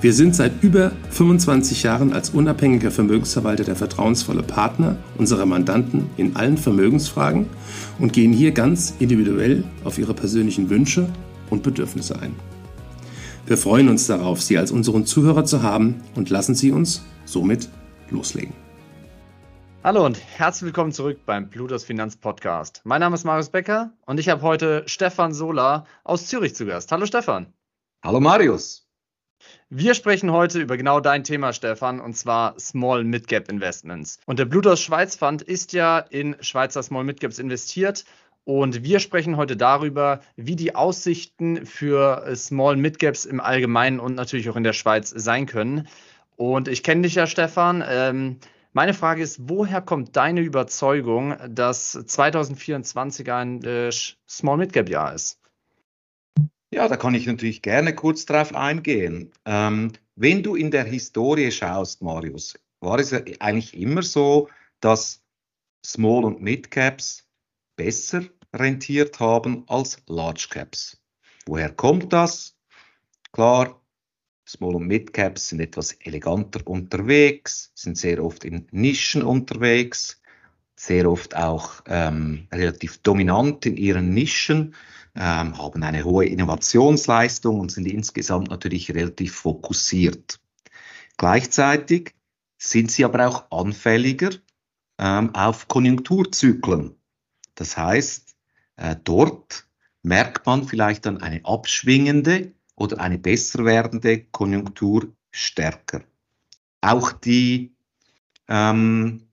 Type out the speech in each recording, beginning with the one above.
Wir sind seit über 25 Jahren als unabhängiger Vermögensverwalter der vertrauensvolle Partner unserer Mandanten in allen Vermögensfragen und gehen hier ganz individuell auf ihre persönlichen Wünsche und Bedürfnisse ein. Wir freuen uns darauf, Sie als unseren Zuhörer zu haben und lassen Sie uns somit loslegen. Hallo und herzlich willkommen zurück beim Plutos Finanz Podcast. Mein Name ist Marius Becker und ich habe heute Stefan Sola aus Zürich zu Gast. Hallo Stefan. Hallo Marius. Wir sprechen heute über genau dein Thema, Stefan, und zwar Small Mid Cap Investments. Und der Bluetooth Schweiz Fund ist ja in Schweizer Small Mid Caps investiert. Und wir sprechen heute darüber, wie die Aussichten für Small Mid Caps im Allgemeinen und natürlich auch in der Schweiz sein können. Und ich kenne dich ja, Stefan. Ähm, meine Frage ist, woher kommt deine Überzeugung, dass 2024 ein äh, Small Mid Cap Jahr ist? Ja, da kann ich natürlich gerne kurz drauf eingehen. Ähm, wenn du in der Historie schaust, Marius, war es eigentlich immer so, dass Small- und Mid-Caps besser rentiert haben als Large Caps. Woher kommt das? Klar, Small- und Mid-Caps sind etwas eleganter unterwegs, sind sehr oft in Nischen unterwegs, sehr oft auch ähm, relativ dominant in ihren Nischen ähm, haben eine hohe Innovationsleistung und sind insgesamt natürlich relativ fokussiert. Gleichzeitig sind sie aber auch anfälliger ähm, auf Konjunkturzyklen. Das heißt, äh, dort merkt man vielleicht dann eine abschwingende oder eine besser werdende Konjunktur stärker. Auch die ähm,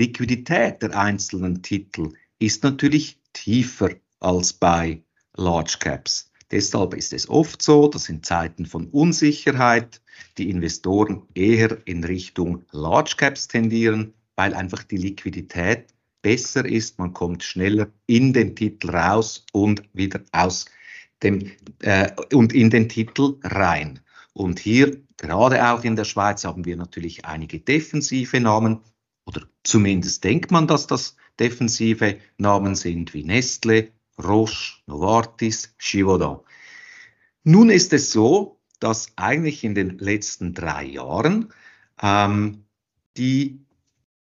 Liquidität der einzelnen Titel ist natürlich tiefer als bei Large Caps. Deshalb ist es oft so, dass in Zeiten von Unsicherheit die Investoren eher in Richtung Large Caps tendieren, weil einfach die Liquidität besser ist. Man kommt schneller in den Titel raus und wieder aus dem äh, und in den Titel rein. Und hier, gerade auch in der Schweiz, haben wir natürlich einige defensive Namen, oder zumindest denkt man, dass das defensive Namen sind, wie Nestle, Roche, Novartis, Givaudan. Nun ist es so, dass eigentlich in den letzten drei Jahren ähm, die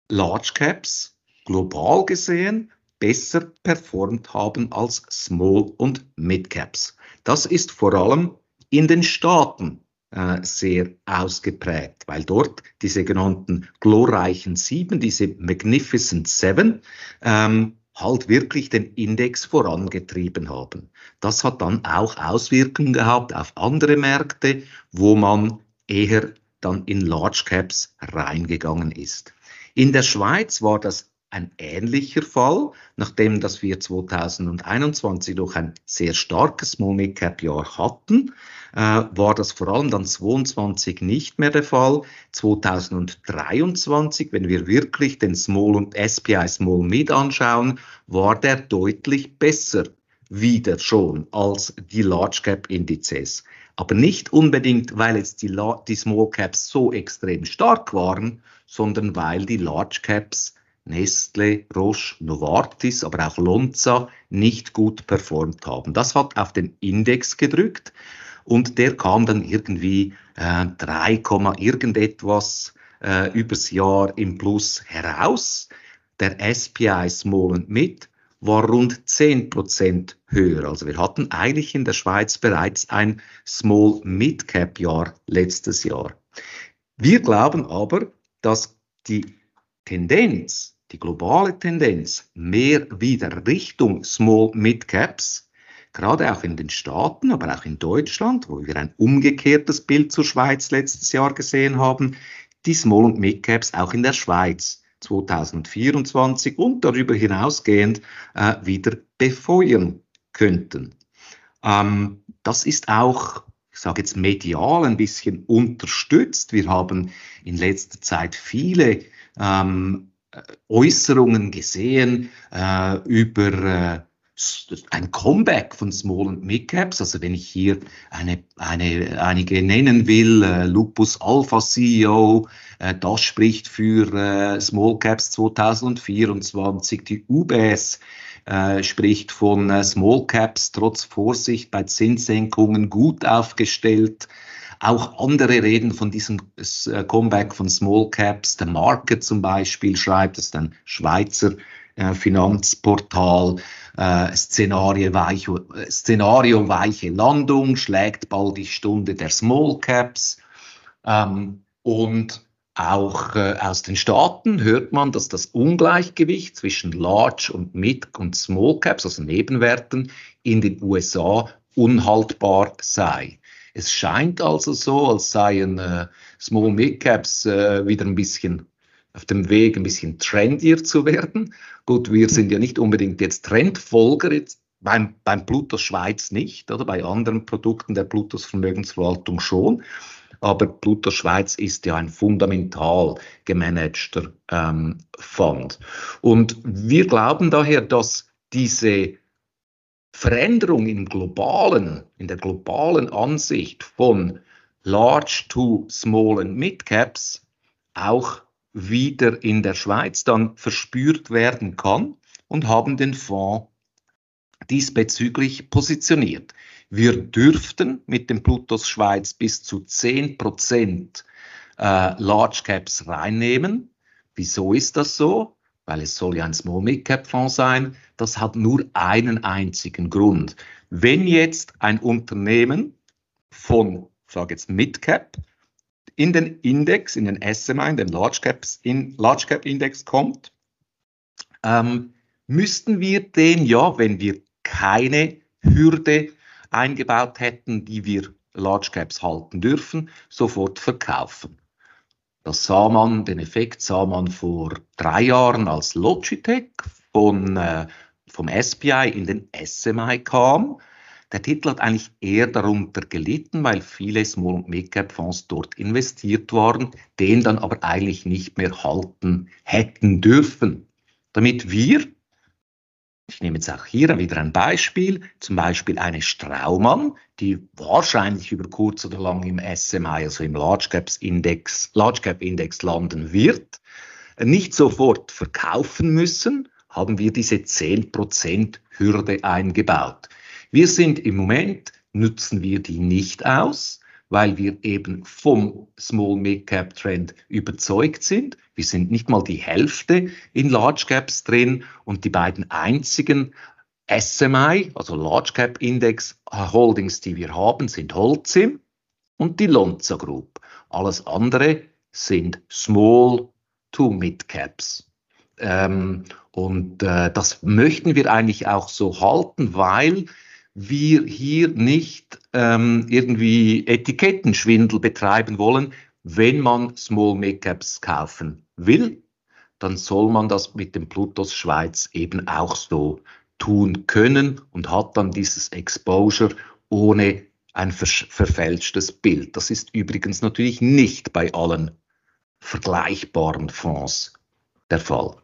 Large Caps global gesehen besser performt haben als Small und Mid Caps. Das ist vor allem in den Staaten äh, sehr ausgeprägt, weil dort die sogenannten glorreichen Sieben, diese Magnificent Seven, ähm, halt wirklich den Index vorangetrieben haben. Das hat dann auch Auswirkungen gehabt auf andere Märkte, wo man eher dann in Large Caps reingegangen ist. In der Schweiz war das ein ähnlicher Fall, nachdem dass wir 2021 noch ein sehr starkes Small Mid Cap Jahr hatten, äh, war das vor allem dann 22 nicht mehr der Fall. 2023, wenn wir wirklich den Small und SPI Small Mid anschauen, war der deutlich besser wieder schon als die Large Cap Indizes. Aber nicht unbedingt, weil jetzt die, die Small Caps so extrem stark waren, sondern weil die Large Caps Nestle, Roche, Novartis, aber auch Lonza nicht gut performt haben. Das hat auf den Index gedrückt und der kam dann irgendwie äh, 3, irgendetwas äh, übers Jahr im Plus heraus. Der SPI Small und Mid war rund 10% höher. Also wir hatten eigentlich in der Schweiz bereits ein Small Mid Cap Jahr letztes Jahr. Wir glauben aber, dass die Tendenz die globale Tendenz mehr wieder Richtung Small Mid Caps, gerade auch in den Staaten, aber auch in Deutschland, wo wir ein umgekehrtes Bild zur Schweiz letztes Jahr gesehen haben, die Small und Mid Caps auch in der Schweiz 2024 und darüber hinausgehend äh, wieder befeuern könnten. Ähm, das ist auch ich sage jetzt medial ein bisschen unterstützt. Wir haben in letzter Zeit viele ähm, Äußerungen gesehen äh, über äh, ein Comeback von Small und Mid Caps. Also wenn ich hier eine, eine, einige nennen will, äh, Lupus Alpha CEO, äh, das spricht für äh, Small Caps 2024, die UBS äh, spricht von Small Caps trotz Vorsicht bei Zinssenkungen gut aufgestellt. Auch andere reden von diesem äh, Comeback von Small Caps. Der Market zum Beispiel schreibt, das ist ein Schweizer äh, Finanzportal, äh, Szenario, weiche, Szenario weiche Landung, schlägt bald die Stunde der Small Caps. Ähm, und auch aus den Staaten hört man, dass das Ungleichgewicht zwischen Large und Mid und Small Caps, also Nebenwerten, in den USA unhaltbar sei. Es scheint also so, als seien äh, Small Mid Caps äh, wieder ein bisschen auf dem Weg, ein bisschen trendier zu werden. Gut, wir sind ja nicht unbedingt jetzt Trendfolger, jetzt beim, beim Plutus Schweiz nicht, oder bei anderen Produkten der Plutus Vermögensverwaltung schon. Aber Plutus Schweiz ist ja ein fundamental gemanagter ähm, Fund. Und wir glauben daher, dass diese Veränderung im globalen, in der globalen Ansicht von Large to Small and Mid Caps auch wieder in der Schweiz dann verspürt werden kann und haben den Fonds diesbezüglich positioniert. Wir dürften mit dem Plutus Schweiz bis zu 10% äh, Large Caps reinnehmen. Wieso ist das so? Weil es soll ja ein Small Mid Cap Fonds sein, das hat nur einen einzigen Grund. Wenn jetzt ein Unternehmen von, sage jetzt Mid Cap, in den Index, in den SMI, in den Large, Caps, in Large Cap Index kommt, ähm, müssten wir den ja, wenn wir keine Hürde eingebaut hätten, die wir Large Caps halten dürfen, sofort verkaufen. Das sah man, den Effekt sah man vor drei Jahren, als Logitech von, äh, vom SPI in den SMI kam. Der Titel hat eigentlich eher darunter gelitten, weil viele Small- und Mid-Cap-Fonds dort investiert waren, den dann aber eigentlich nicht mehr halten hätten dürfen. Damit wir ich nehme jetzt auch hier wieder ein Beispiel, zum Beispiel eine Straumann, die wahrscheinlich über kurz oder lang im SMI, also im Large Caps Index, Large Cap Index landen wird, nicht sofort verkaufen müssen, haben wir diese 10% Hürde eingebaut. Wir sind im Moment, nutzen wir die nicht aus, weil wir eben vom Small Mid Cap Trend überzeugt sind. Wir sind nicht mal die Hälfte in Large Caps drin und die beiden einzigen SMI, also Large Cap Index Holdings, die wir haben, sind Holcim und die Lonza Group. Alles andere sind Small to Mid Caps. Ähm, und äh, das möchten wir eigentlich auch so halten, weil wir hier nicht ähm, irgendwie Etikettenschwindel betreiben wollen. Wenn man Small Make-ups kaufen will, dann soll man das mit dem Plutos Schweiz eben auch so tun können und hat dann dieses Exposure ohne ein verfälschtes Bild. Das ist übrigens natürlich nicht bei allen vergleichbaren Fonds der Fall.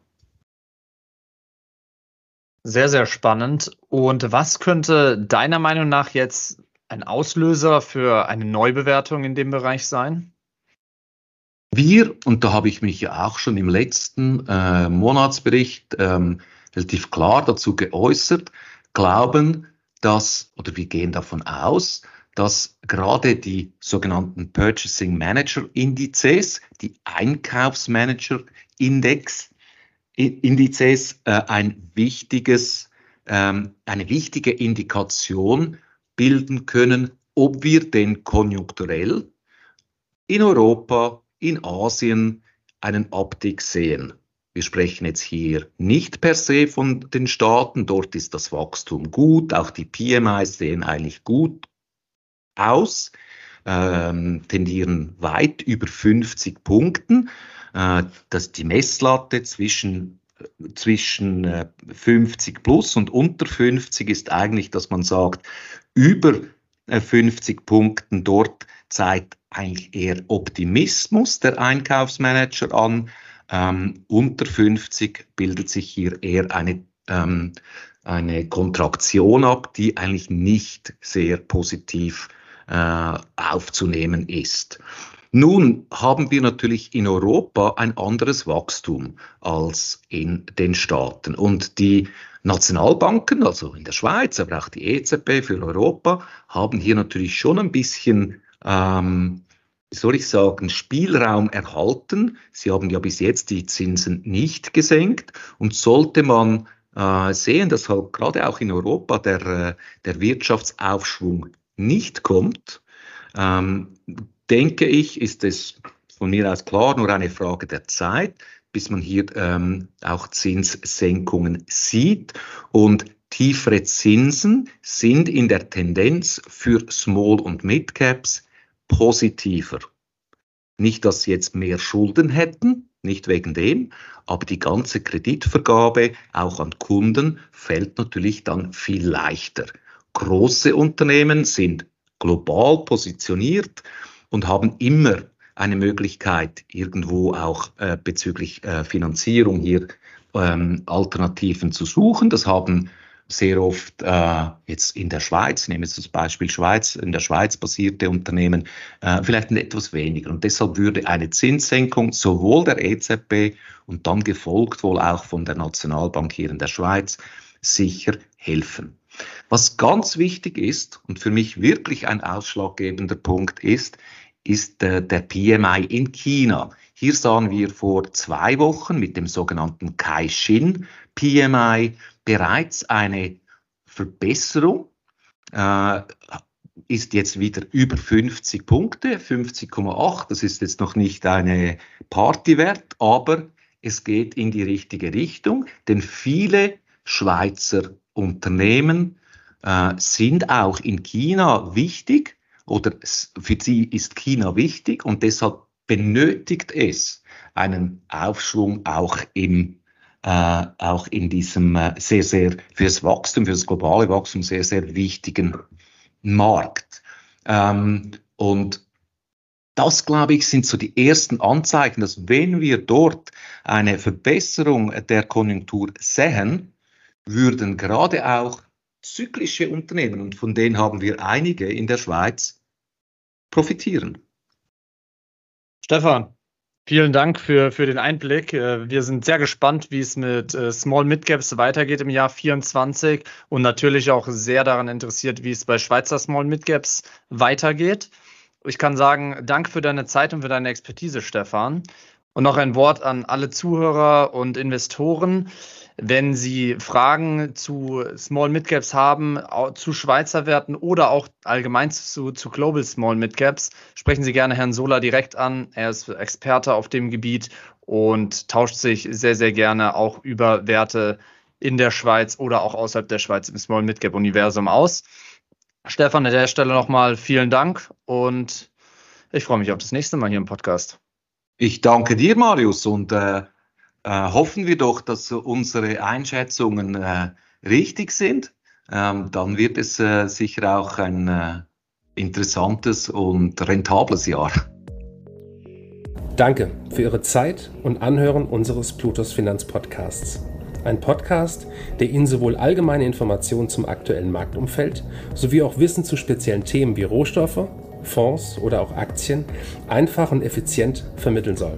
Sehr, sehr spannend. Und was könnte deiner Meinung nach jetzt ein Auslöser für eine Neubewertung in dem Bereich sein? Wir, und da habe ich mich ja auch schon im letzten äh, Monatsbericht ähm, relativ klar dazu geäußert, glauben, dass, oder wir gehen davon aus, dass gerade die sogenannten Purchasing Manager Indizes, die Einkaufsmanager Index, Indizes äh, ein wichtiges, ähm, eine wichtige Indikation bilden können, ob wir denn konjunkturell in Europa, in Asien einen Abstieg sehen. Wir sprechen jetzt hier nicht per se von den Staaten, dort ist das Wachstum gut, auch die PMIs sehen eigentlich gut aus, ähm, tendieren weit über 50 Punkten dass die Messlatte zwischen zwischen 50 äh, plus und unter 50 ist eigentlich, dass man sagt, über 50 äh, Punkten dort zeigt eigentlich eher Optimismus der Einkaufsmanager an. Ähm, unter 50 bildet sich hier eher eine, ähm, eine Kontraktion ab, die eigentlich nicht sehr positiv äh, aufzunehmen ist. Nun haben wir natürlich in Europa ein anderes Wachstum als in den Staaten. Und die Nationalbanken, also in der Schweiz, aber auch die EZB für Europa, haben hier natürlich schon ein bisschen, ähm, wie soll ich sagen, Spielraum erhalten. Sie haben ja bis jetzt die Zinsen nicht gesenkt. Und sollte man äh, sehen, dass halt gerade auch in Europa der, äh, der Wirtschaftsaufschwung nicht kommt, ähm, denke ich, ist es von mir aus klar nur eine Frage der Zeit, bis man hier ähm, auch Zinssenkungen sieht. Und tiefere Zinsen sind in der Tendenz für Small- und Mid-Caps positiver. Nicht, dass sie jetzt mehr Schulden hätten, nicht wegen dem, aber die ganze Kreditvergabe auch an Kunden fällt natürlich dann viel leichter. Große Unternehmen sind global positioniert und haben immer eine Möglichkeit, irgendwo auch äh, bezüglich äh, Finanzierung hier ähm, Alternativen zu suchen. Das haben sehr oft äh, jetzt in der Schweiz, nehmen wir das Beispiel Schweiz, in der Schweiz basierte Unternehmen, äh, vielleicht etwas weniger. Und deshalb würde eine Zinssenkung sowohl der EZB und dann gefolgt wohl auch von der Nationalbank hier in der Schweiz sicher helfen. Was ganz wichtig ist und für mich wirklich ein ausschlaggebender Punkt ist, ist äh, der PMI in China. Hier sahen wir vor zwei Wochen mit dem sogenannten Caixin PMI bereits eine Verbesserung. Äh, ist jetzt wieder über 50 Punkte, 50,8. Das ist jetzt noch nicht eine Partywert, aber es geht in die richtige Richtung, denn viele Schweizer Unternehmen äh, sind auch in China wichtig oder für sie ist China wichtig und deshalb benötigt es einen Aufschwung auch im äh, auch in diesem äh, sehr, sehr fürs Wachstum, fürs globale Wachstum sehr, sehr wichtigen Markt. Ähm, und das, glaube ich, sind so die ersten Anzeichen, dass wenn wir dort eine Verbesserung der Konjunktur sehen, würden gerade auch zyklische Unternehmen, und von denen haben wir einige in der Schweiz, profitieren. Stefan, vielen Dank für, für den Einblick. Äh, wir sind sehr gespannt, wie es mit äh, Small Mid Caps weitergeht im Jahr 2024 und natürlich auch sehr daran interessiert, wie es bei Schweizer Small Mid Caps weitergeht. Ich kann sagen, danke für deine Zeit und für deine Expertise, Stefan. Und noch ein Wort an alle Zuhörer und Investoren. Wenn Sie Fragen zu Small Mid Caps haben, zu Schweizer Werten oder auch allgemein zu, zu Global Small Mid Caps, sprechen Sie gerne Herrn Sola direkt an. Er ist Experte auf dem Gebiet und tauscht sich sehr, sehr gerne auch über Werte in der Schweiz oder auch außerhalb der Schweiz im Small Mid Cap Universum aus. Stefan, an der Stelle nochmal vielen Dank und ich freue mich auf das nächste Mal hier im Podcast. Ich danke dir, Marius, und äh, äh, hoffen wir doch, dass unsere Einschätzungen äh, richtig sind. Ähm, dann wird es äh, sicher auch ein äh, interessantes und rentables Jahr. Danke für Ihre Zeit und Anhören unseres Plutos Finanzpodcasts. Ein Podcast, der Ihnen sowohl allgemeine Informationen zum aktuellen Marktumfeld sowie auch Wissen zu speziellen Themen wie Rohstoffe, Fonds oder auch Aktien einfach und effizient vermitteln soll.